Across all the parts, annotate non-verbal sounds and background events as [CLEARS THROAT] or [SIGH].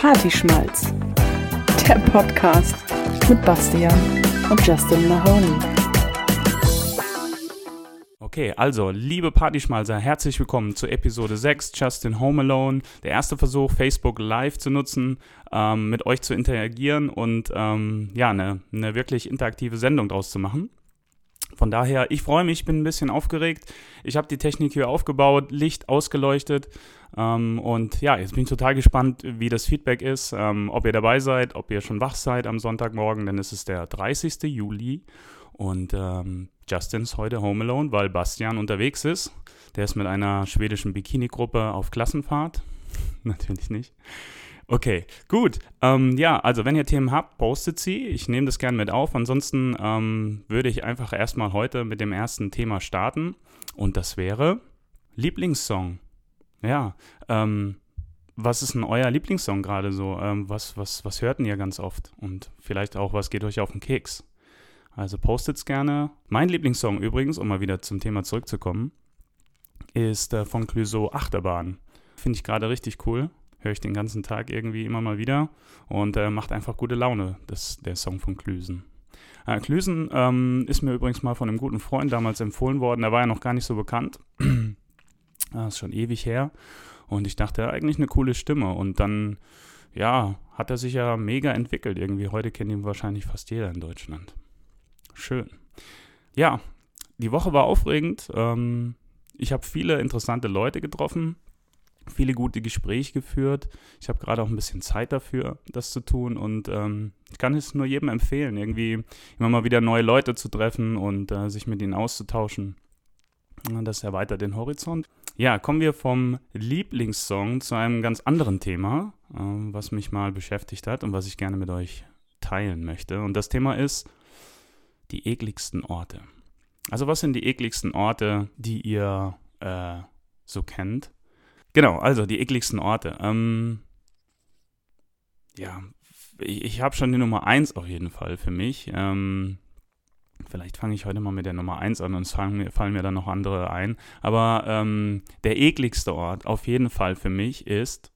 Partyschmalz. Der Podcast mit Bastian und Justin Mahoney. Okay, also, liebe Partyschmalzer, herzlich willkommen zu Episode 6, Justin Home Alone. Der erste Versuch, Facebook Live zu nutzen, ähm, mit euch zu interagieren und ähm, ja, eine, eine wirklich interaktive Sendung draus zu machen. Von daher, ich freue mich, bin ein bisschen aufgeregt. Ich habe die Technik hier aufgebaut, Licht ausgeleuchtet. Ähm, und ja, jetzt bin ich total gespannt, wie das Feedback ist, ähm, ob ihr dabei seid, ob ihr schon wach seid am Sonntagmorgen, denn es ist der 30. Juli. Und ähm, Justin ist heute home alone, weil Bastian unterwegs ist. Der ist mit einer schwedischen Bikini-Gruppe auf Klassenfahrt. [LAUGHS] Natürlich nicht. Okay, gut. Ähm, ja, also wenn ihr Themen habt, postet sie. Ich nehme das gerne mit auf. Ansonsten ähm, würde ich einfach erstmal heute mit dem ersten Thema starten. Und das wäre Lieblingssong. Ja, ähm, was ist denn euer Lieblingssong gerade so? Ähm, was, was, was hört ihr ganz oft? Und vielleicht auch, was geht euch auf den Keks? Also postet es gerne. Mein Lieblingssong übrigens, um mal wieder zum Thema zurückzukommen, ist äh, von Clouseau Achterbahn. Finde ich gerade richtig cool höre ich den ganzen Tag irgendwie immer mal wieder und äh, macht einfach gute Laune, das, der Song von Klüsen. Äh, Klüsen ähm, ist mir übrigens mal von einem guten Freund damals empfohlen worden, der war ja noch gar nicht so bekannt. das [CLEARS THROAT] ist schon ewig her. Und ich dachte, eigentlich eine coole Stimme. Und dann, ja, hat er sich ja mega entwickelt irgendwie. Heute kennt ihn wahrscheinlich fast jeder in Deutschland. Schön. Ja, die Woche war aufregend. Ähm, ich habe viele interessante Leute getroffen, viele gute Gespräche geführt. Ich habe gerade auch ein bisschen Zeit dafür, das zu tun und ähm, ich kann es nur jedem empfehlen, irgendwie immer mal wieder neue Leute zu treffen und äh, sich mit ihnen auszutauschen. Das erweitert den Horizont. Ja, kommen wir vom Lieblingssong zu einem ganz anderen Thema, äh, was mich mal beschäftigt hat und was ich gerne mit euch teilen möchte. Und das Thema ist die ekligsten Orte. Also was sind die ekligsten Orte, die ihr äh, so kennt? Genau, also die ekligsten Orte. Ähm, ja, ich, ich habe schon die Nummer 1 auf jeden Fall für mich. Ähm, vielleicht fange ich heute mal mit der Nummer 1 an und fallen mir, fallen mir dann noch andere ein. Aber ähm, der ekligste Ort auf jeden Fall für mich ist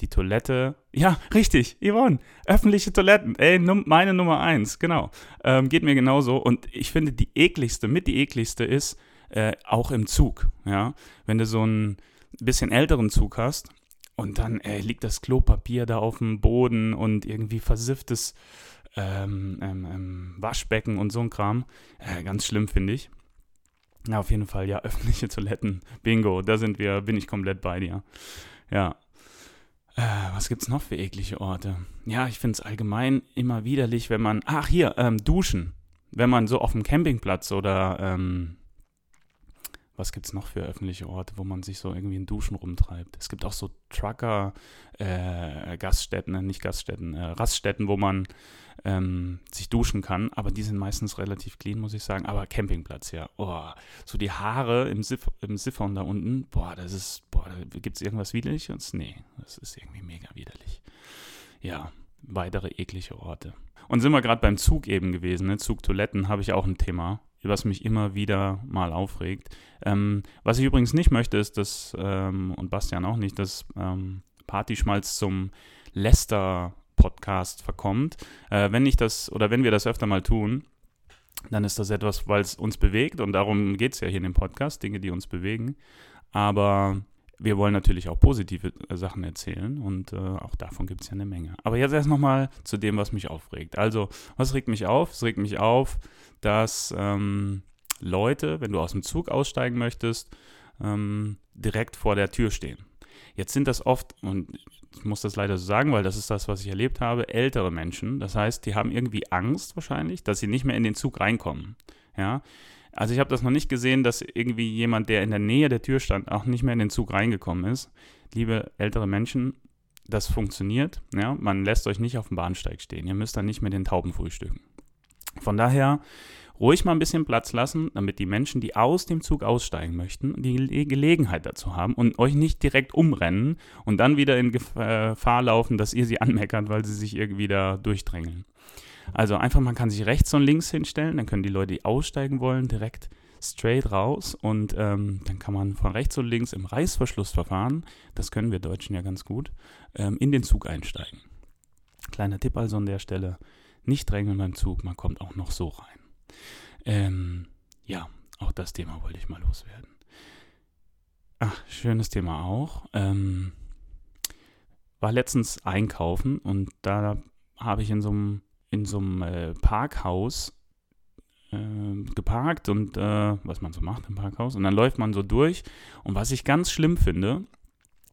die Toilette. Ja, richtig, Yvonne. Öffentliche Toiletten. Ey, num meine Nummer 1, genau. Ähm, geht mir genauso. Und ich finde, die ekligste, mit die ekligste ist äh, auch im Zug. Ja, wenn du so ein bisschen älteren Zug hast und dann äh, liegt das Klopapier da auf dem Boden und irgendwie versifftes ähm, ähm, ähm, Waschbecken und so ein Kram. Äh, ganz schlimm, finde ich. Ja, auf jeden Fall, ja, [LAUGHS] öffentliche Toiletten. Bingo, da sind wir, bin ich komplett bei dir. Ja. Äh, was gibt's noch für eklige Orte? Ja, ich finde es allgemein immer widerlich, wenn man. Ach, hier, ähm, duschen. Wenn man so auf dem Campingplatz oder ähm, was gibt es noch für öffentliche Orte, wo man sich so irgendwie in Duschen rumtreibt? Es gibt auch so Trucker, äh, äh, nicht Gaststätten, äh, Raststätten, wo man ähm, sich duschen kann, aber die sind meistens relativ clean, muss ich sagen. Aber Campingplatz, ja. Oh, so die Haare im, Siff im Siphon da unten, boah, das ist, boah, da gibt es irgendwas Widerliches? Nee, das ist irgendwie mega widerlich. Ja, weitere eklige Orte. Und sind wir gerade beim Zug eben gewesen, ne? Zugtoiletten habe ich auch ein Thema was mich immer wieder mal aufregt. Ähm, was ich übrigens nicht möchte, ist, dass, ähm, und Bastian auch nicht, dass ähm, Partyschmalz zum Lester-Podcast verkommt. Äh, wenn ich das, oder wenn wir das öfter mal tun, dann ist das etwas, weil es uns bewegt und darum geht es ja hier in dem Podcast, Dinge, die uns bewegen. Aber wir wollen natürlich auch positive äh, Sachen erzählen und äh, auch davon gibt es ja eine Menge. Aber jetzt erst nochmal zu dem, was mich aufregt. Also, was regt mich auf? Es regt mich auf, dass ähm, Leute, wenn du aus dem Zug aussteigen möchtest, ähm, direkt vor der Tür stehen. Jetzt sind das oft, und ich muss das leider so sagen, weil das ist das, was ich erlebt habe, ältere Menschen. Das heißt, die haben irgendwie Angst wahrscheinlich, dass sie nicht mehr in den Zug reinkommen. Ja, also ich habe das noch nicht gesehen, dass irgendwie jemand, der in der Nähe der Tür stand, auch nicht mehr in den Zug reingekommen ist. Liebe ältere Menschen, das funktioniert. Ja? Man lässt euch nicht auf dem Bahnsteig stehen. Ihr müsst dann nicht mehr den Tauben frühstücken. Von daher ruhig mal ein bisschen Platz lassen, damit die Menschen, die aus dem Zug aussteigen möchten, die Gelegenheit dazu haben und euch nicht direkt umrennen und dann wieder in Gefahr laufen, dass ihr sie [LAUGHS] anmeckert, weil sie sich irgendwie da durchdrängeln. Also einfach, man kann sich rechts und links hinstellen, dann können die Leute, die aussteigen wollen, direkt straight raus und ähm, dann kann man von rechts und links im Reißverschlussverfahren, das können wir Deutschen ja ganz gut, ähm, in den Zug einsteigen. Kleiner Tipp also an der Stelle, nicht drängeln beim Zug, man kommt auch noch so rein. Ähm, ja, auch das Thema wollte ich mal loswerden. Ach, schönes Thema auch. Ähm, war letztens einkaufen und da habe ich in so einem in so einem äh, Parkhaus äh, geparkt und äh, was man so macht im Parkhaus. Und dann läuft man so durch. Und was ich ganz schlimm finde,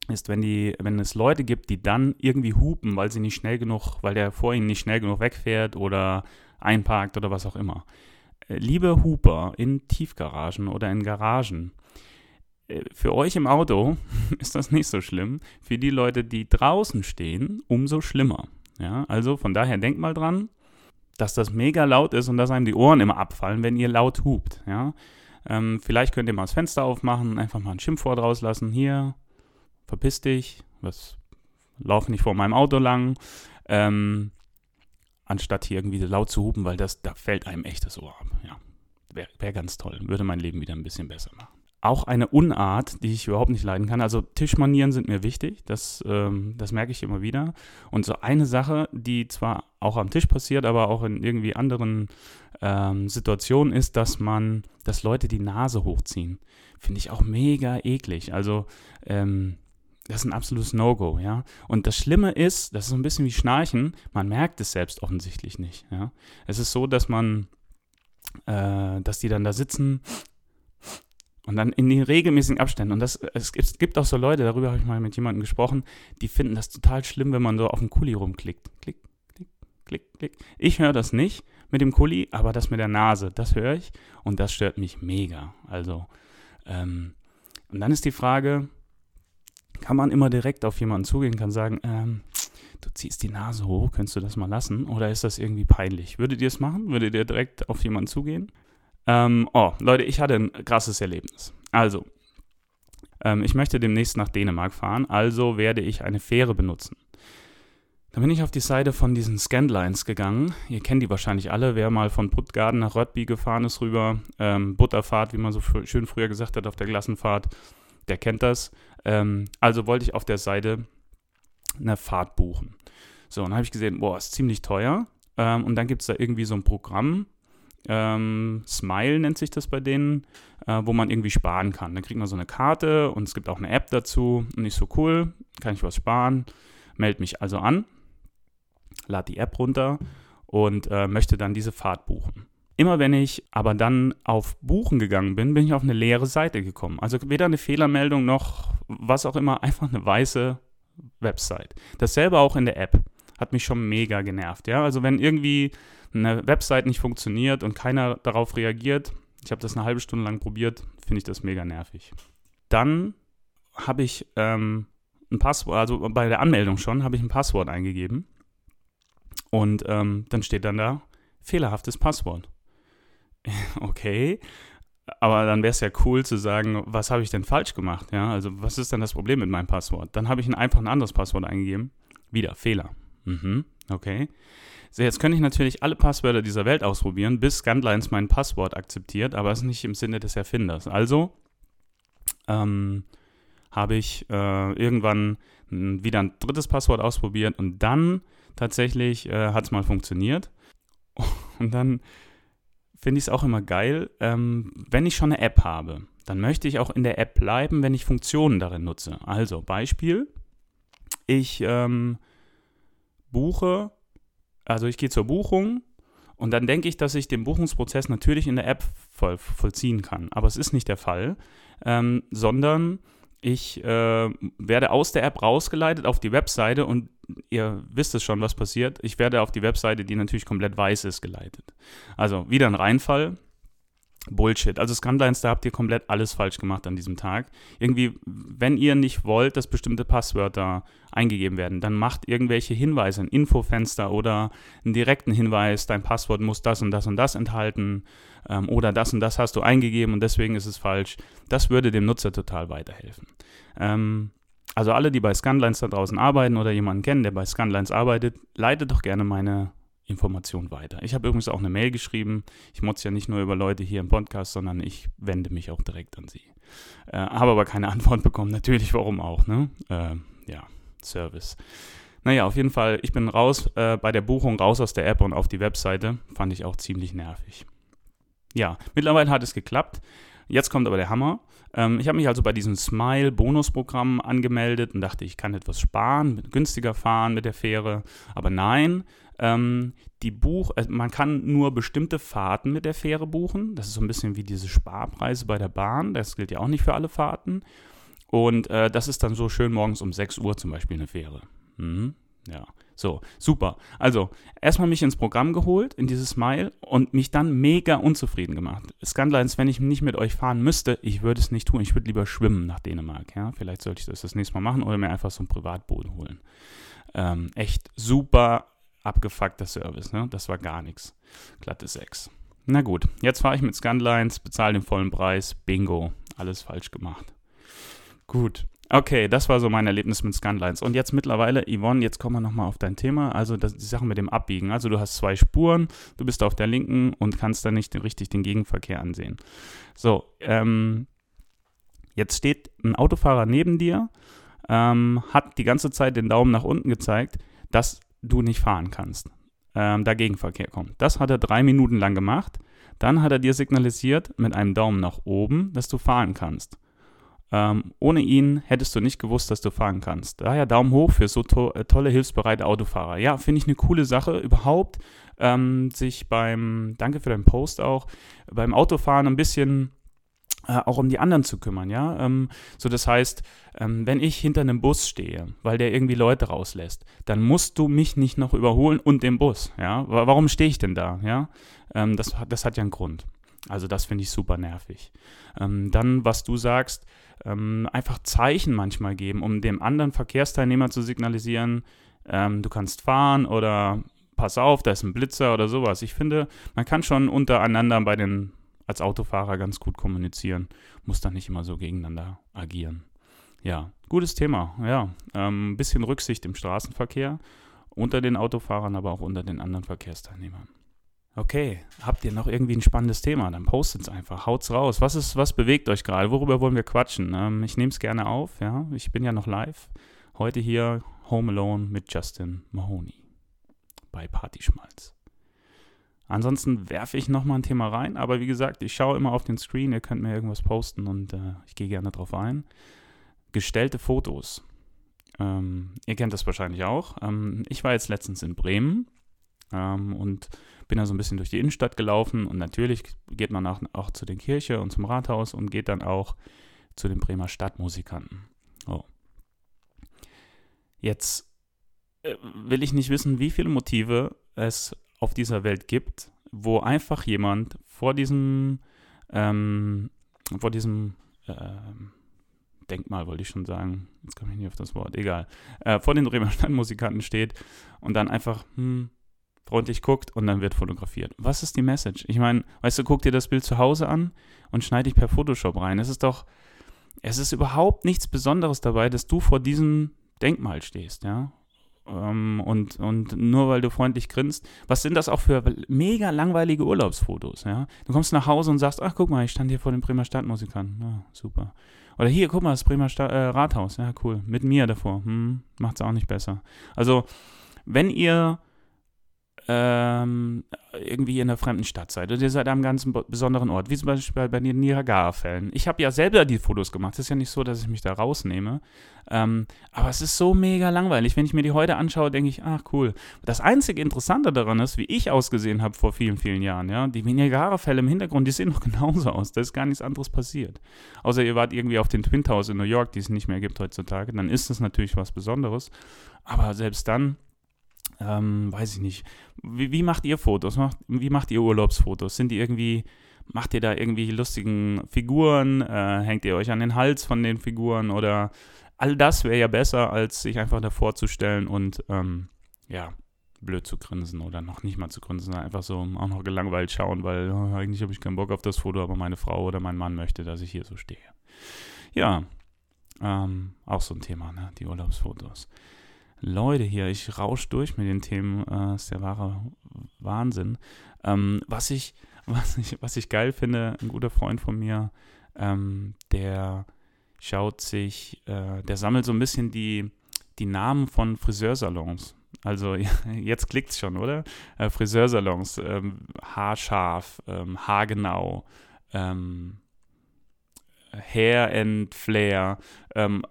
ist, wenn, die, wenn es Leute gibt, die dann irgendwie hupen, weil sie nicht schnell genug, weil der vor ihnen nicht schnell genug wegfährt oder einparkt oder was auch immer. Äh, liebe Huper in Tiefgaragen oder in Garagen, äh, für euch im Auto [LAUGHS] ist das nicht so schlimm. Für die Leute, die draußen stehen, umso schlimmer. Ja, also von daher denkt mal dran, dass das mega laut ist und dass einem die Ohren immer abfallen, wenn ihr laut hupt. Ja? Ähm, vielleicht könnt ihr mal das Fenster aufmachen, einfach mal ein Schimpfwort rauslassen. Hier, verpiss dich, was, lauf nicht vor meinem Auto lang. Ähm, anstatt hier irgendwie laut zu hupen, weil das, da fällt einem echt das Ohr ab. Ja, wäre wär ganz toll. Würde mein Leben wieder ein bisschen besser machen auch eine Unart, die ich überhaupt nicht leiden kann. Also Tischmanieren sind mir wichtig, das, ähm, das merke ich immer wieder. Und so eine Sache, die zwar auch am Tisch passiert, aber auch in irgendwie anderen ähm, Situationen ist, dass man, dass Leute die Nase hochziehen. Finde ich auch mega eklig. Also ähm, das ist ein absolutes No-Go, ja. Und das Schlimme ist, das ist so ein bisschen wie Schnarchen, man merkt es selbst offensichtlich nicht, ja. Es ist so, dass man, äh, dass die dann da sitzen und dann in den regelmäßigen Abständen. Und das, es, gibt, es gibt auch so Leute, darüber habe ich mal mit jemandem gesprochen, die finden das total schlimm, wenn man so auf den Kuli rumklickt. Klick, klick, klick, klick. Ich höre das nicht mit dem Kuli, aber das mit der Nase, das höre ich. Und das stört mich mega. Also, ähm, und dann ist die Frage, kann man immer direkt auf jemanden zugehen, kann sagen, ähm, du ziehst die Nase hoch, könntest du das mal lassen? Oder ist das irgendwie peinlich? Würdet ihr es machen? Würdet ihr direkt auf jemanden zugehen? Ähm, oh, Leute, ich hatte ein krasses Erlebnis. Also, ähm, ich möchte demnächst nach Dänemark fahren, also werde ich eine Fähre benutzen. Dann bin ich auf die Seite von diesen Scandlines gegangen. Ihr kennt die wahrscheinlich alle. Wer mal von Puttgarden nach Röttby gefahren ist rüber, ähm, Butterfahrt, wie man so schön früher gesagt hat auf der Klassenfahrt, der kennt das. Ähm, also wollte ich auf der Seite eine Fahrt buchen. So, und dann habe ich gesehen, boah, ist ziemlich teuer. Ähm, und dann gibt es da irgendwie so ein Programm, ähm, Smile nennt sich das bei denen, äh, wo man irgendwie sparen kann. Dann kriegt man so eine Karte und es gibt auch eine App dazu. Und ich so, cool, kann ich was sparen. Melde mich also an, lade die App runter und äh, möchte dann diese Fahrt buchen. Immer wenn ich aber dann auf Buchen gegangen bin, bin ich auf eine leere Seite gekommen. Also weder eine Fehlermeldung noch was auch immer, [LAUGHS] einfach eine weiße Website. Dasselbe auch in der App. Hat mich schon mega genervt. Ja? Also wenn irgendwie eine Website nicht funktioniert und keiner darauf reagiert, ich habe das eine halbe Stunde lang probiert, finde ich das mega nervig. Dann habe ich ähm, ein Passwort, also bei der Anmeldung schon, habe ich ein Passwort eingegeben. Und ähm, dann steht dann da fehlerhaftes Passwort. [LAUGHS] okay, aber dann wäre es ja cool zu sagen, was habe ich denn falsch gemacht? Ja, also was ist denn das Problem mit meinem Passwort? Dann habe ich ein, einfach ein anderes Passwort eingegeben. Wieder Fehler. Mhm, okay. So, jetzt könnte ich natürlich alle Passwörter dieser Welt ausprobieren, bis Scanlines mein Passwort akzeptiert, aber es ist nicht im Sinne des Erfinders. Also ähm, habe ich äh, irgendwann wieder ein drittes Passwort ausprobiert und dann tatsächlich äh, hat es mal funktioniert. [LAUGHS] Und dann finde ich es auch immer geil, ähm, wenn ich schon eine App habe, dann möchte ich auch in der App bleiben, wenn ich Funktionen darin nutze. Also Beispiel, ich ähm, buche also ich gehe zur Buchung und dann denke ich, dass ich den Buchungsprozess natürlich in der App voll, vollziehen kann. Aber es ist nicht der Fall, ähm, sondern ich äh, werde aus der App rausgeleitet auf die Webseite und ihr wisst es schon, was passiert. Ich werde auf die Webseite, die natürlich komplett weiß ist, geleitet. Also wieder ein Reinfall. Bullshit. Also Scanlines, da habt ihr komplett alles falsch gemacht an diesem Tag. Irgendwie, wenn ihr nicht wollt, dass bestimmte Passwörter eingegeben werden, dann macht irgendwelche Hinweise, ein Infofenster oder einen direkten Hinweis, dein Passwort muss das und das und das enthalten ähm, oder das und das hast du eingegeben und deswegen ist es falsch. Das würde dem Nutzer total weiterhelfen. Ähm, also alle, die bei Scanlines da draußen arbeiten oder jemanden kennen, der bei Scanlines arbeitet, leitet doch gerne meine Information weiter. Ich habe übrigens auch eine Mail geschrieben. Ich motze ja nicht nur über Leute hier im Podcast, sondern ich wende mich auch direkt an sie. Äh, habe aber keine [LAUGHS] Antwort bekommen. Natürlich, warum auch, ne? Äh, ja, Service. Naja, auf jeden Fall, ich bin raus äh, bei der Buchung, raus aus der App und auf die Webseite. Fand ich auch ziemlich nervig. Ja, mittlerweile hat es geklappt. Jetzt kommt aber der Hammer. Ähm, ich habe mich also bei diesem Smile-Bonusprogramm angemeldet und dachte, ich kann etwas sparen, günstiger fahren mit der Fähre. Aber nein, ähm, die Buch, äh, man kann nur bestimmte Fahrten mit der Fähre buchen. Das ist so ein bisschen wie diese Sparpreise bei der Bahn. Das gilt ja auch nicht für alle Fahrten. Und äh, das ist dann so schön morgens um 6 Uhr zum Beispiel eine Fähre. Mhm. Ja, so, super. Also, erstmal mich ins Programm geholt, in dieses Smile und mich dann mega unzufrieden gemacht. Skandlines, wenn ich nicht mit euch fahren müsste, ich würde es nicht tun. Ich würde lieber schwimmen nach Dänemark. Ja? Vielleicht sollte ich das das nächste Mal machen oder mir einfach so ein Privatboot holen. Ähm, echt super abgefuckter Service. Ne? Das war gar nichts. Glatte 6. Na gut, jetzt fahre ich mit Skandlines, bezahle den vollen Preis. Bingo, alles falsch gemacht. Gut. Okay, das war so mein Erlebnis mit Scanlines. Und jetzt mittlerweile, Yvonne, jetzt kommen wir nochmal auf dein Thema. Also das, die Sache mit dem Abbiegen. Also du hast zwei Spuren, du bist auf der linken und kannst dann nicht richtig den Gegenverkehr ansehen. So, ähm, jetzt steht ein Autofahrer neben dir, ähm, hat die ganze Zeit den Daumen nach unten gezeigt, dass du nicht fahren kannst. Ähm, da Gegenverkehr kommt. Das hat er drei Minuten lang gemacht. Dann hat er dir signalisiert mit einem Daumen nach oben, dass du fahren kannst. Ähm, ohne ihn hättest du nicht gewusst, dass du fahren kannst. Daher Daumen hoch für so to äh, tolle, hilfsbereite Autofahrer. Ja, finde ich eine coole Sache überhaupt, ähm, sich beim, danke für deinen Post auch, beim Autofahren ein bisschen auch um die anderen zu kümmern, ja. Ähm, so, das heißt, ähm, wenn ich hinter einem Bus stehe, weil der irgendwie Leute rauslässt, dann musst du mich nicht noch überholen und den Bus, ja. Warum stehe ich denn da, ja? Ähm, das, das hat ja einen Grund. Also das finde ich super nervig. Ähm, dann, was du sagst, ähm, einfach Zeichen manchmal geben, um dem anderen Verkehrsteilnehmer zu signalisieren, ähm, du kannst fahren oder pass auf, da ist ein Blitzer oder sowas. Ich finde, man kann schon untereinander bei den als Autofahrer ganz gut kommunizieren, muss dann nicht immer so gegeneinander agieren. Ja, gutes Thema. Ja, ein ähm, bisschen Rücksicht im Straßenverkehr unter den Autofahrern, aber auch unter den anderen Verkehrsteilnehmern. Okay, habt ihr noch irgendwie ein spannendes Thema? Dann postet es einfach, haut's raus. Was ist, was bewegt euch gerade? Worüber wollen wir quatschen? Ähm, ich nehme es gerne auf, ja. Ich bin ja noch live. Heute hier Home Alone mit Justin Mahoney bei Partyschmalz. Ansonsten werfe ich nochmal ein Thema rein, aber wie gesagt, ich schaue immer auf den Screen, ihr könnt mir irgendwas posten und äh, ich gehe gerne drauf ein. Gestellte Fotos. Ähm, ihr kennt das wahrscheinlich auch. Ähm, ich war jetzt letztens in Bremen ähm, und bin da so ein bisschen durch die Innenstadt gelaufen und natürlich geht man auch, auch zu den Kirche und zum Rathaus und geht dann auch zu den Bremer Stadtmusikanten. Oh. Jetzt äh, will ich nicht wissen, wie viele Motive es auf dieser Welt gibt, wo einfach jemand vor diesem, ähm, vor diesem äh, Denkmal, wollte ich schon sagen, jetzt komme ich nicht auf das Wort, egal, äh, vor den Bremer Stadtmusikanten steht und dann einfach, hm, freundlich guckt und dann wird fotografiert. Was ist die Message? Ich meine, weißt du, guck dir das Bild zu Hause an und schneide dich per Photoshop rein. Es ist doch, es ist überhaupt nichts Besonderes dabei, dass du vor diesem Denkmal stehst, ja. Ähm, und, und nur weil du freundlich grinst, was sind das auch für mega langweilige Urlaubsfotos, ja? Du kommst nach Hause und sagst, ach guck mal, ich stand hier vor den Bremer Stadtmusikern. Ja, super. Oder hier, guck mal, das Bremer Sta äh, Rathaus, ja, cool. Mit mir davor. Hm, macht's auch nicht besser. Also, wenn ihr ähm, irgendwie in einer fremden Stadt seid oder ihr seid einem ganz besonderen Ort, wie zum Beispiel bei den Niagara-Fällen. Ich habe ja selber die Fotos gemacht. Es ist ja nicht so, dass ich mich da rausnehme. Ähm, aber es ist so mega langweilig. Wenn ich mir die heute anschaue, denke ich, ach cool. Das einzige Interessante daran ist, wie ich ausgesehen habe vor vielen, vielen Jahren. Ja? Die Niagara-Fälle im Hintergrund, die sehen noch [LAUGHS] genauso aus. Da ist gar nichts anderes passiert. Außer ihr wart irgendwie auf den Twin Towers in New York, die es nicht mehr gibt heutzutage. Dann ist es natürlich was Besonderes. Aber selbst dann ähm, weiß ich nicht. Wie, wie, macht ihr Fotos? Macht, wie macht ihr Urlaubsfotos? Sind die irgendwie, macht ihr da irgendwie lustigen Figuren? Äh, hängt ihr euch an den Hals von den Figuren? Oder all das wäre ja besser, als sich einfach davor zu stellen und ähm, ja, blöd zu grinsen oder noch nicht mal zu grinsen, einfach so auch noch gelangweilt schauen, weil oh, eigentlich habe ich keinen Bock auf das Foto, aber meine Frau oder mein Mann möchte, dass ich hier so stehe. Ja, ähm, auch so ein Thema, ne? die Urlaubsfotos. Leute hier, ich rausch durch mit den Themen, äh, ist der wahre Wahnsinn. Ähm, was, ich, [LAUGHS] was, ich, was ich geil finde, ein guter Freund von mir, ähm, der schaut sich, äh, der sammelt so ein bisschen die, die Namen von Friseursalons. Also [LAUGHS] jetzt klickt es schon, oder? Äh, Friseursalons, ähm, haarscharf, ähm, haargenau, ähm, Hair and Flair. Ähm,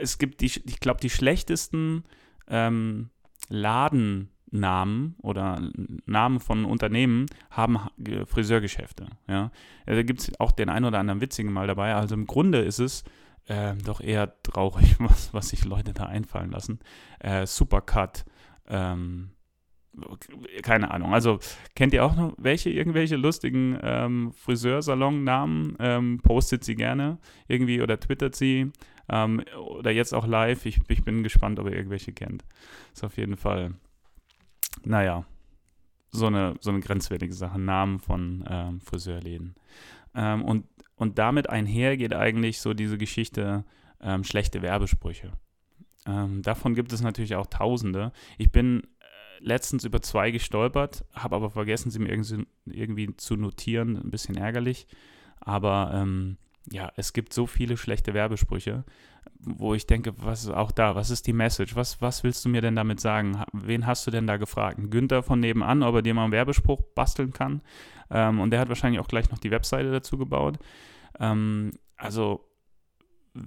es gibt die, ich glaube, die schlechtesten ähm, Ladennamen oder Namen von Unternehmen haben Friseurgeschäfte. Ja? Da gibt es auch den einen oder anderen witzigen mal dabei. Also im Grunde ist es äh, doch eher traurig, [LAUGHS] was, was sich Leute da einfallen lassen. Äh, Supercut, ähm, keine Ahnung. Also kennt ihr auch noch welche, irgendwelche lustigen ähm, Friseursalon-Namen? Ähm, postet sie gerne irgendwie oder twittert sie. Ähm, oder jetzt auch live. Ich, ich, bin gespannt, ob ihr irgendwelche kennt. Ist auf jeden Fall, naja, so eine, so eine grenzwertige Sache. Namen von ähm, Friseurläden. Ähm, und, und damit einher geht eigentlich so diese Geschichte ähm, schlechte Werbesprüche. davon gibt es natürlich auch Tausende. Ich bin letztens über zwei gestolpert, habe aber vergessen, sie mir irgendwie, irgendwie, zu notieren. Ein bisschen ärgerlich. Aber ähm, ja, es gibt so viele schlechte Werbesprüche, wo ich denke, was ist auch da, was ist die Message? Was, was willst du mir denn damit sagen? Wen hast du denn da gefragt? Günther von nebenan, ob er dir mal einen Werbespruch basteln kann. Ähm, und der hat wahrscheinlich auch gleich noch die Webseite dazu gebaut. Ähm, also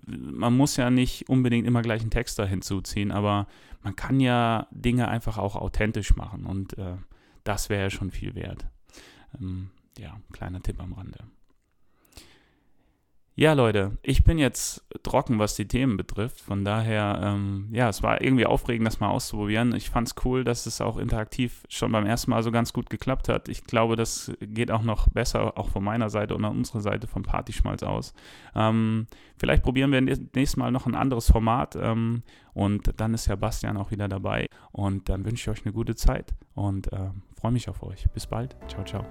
man muss ja nicht unbedingt immer gleich einen Text da hinzuziehen, aber man kann ja Dinge einfach auch authentisch machen und äh, das wäre ja schon viel wert. Ähm, ja, kleiner Tipp am Rande. Ja, Leute, ich bin jetzt trocken, was die Themen betrifft. Von daher, ähm, ja, es war irgendwie aufregend, das mal auszuprobieren. Ich fand es cool, dass es auch interaktiv schon beim ersten Mal so ganz gut geklappt hat. Ich glaube, das geht auch noch besser, auch von meiner Seite und unserer Seite vom Partyschmalz aus. Ähm, vielleicht probieren wir nächstes Mal noch ein anderes Format ähm, und dann ist ja Bastian auch wieder dabei. Und dann wünsche ich euch eine gute Zeit und äh, freue mich auf euch. Bis bald. Ciao, ciao.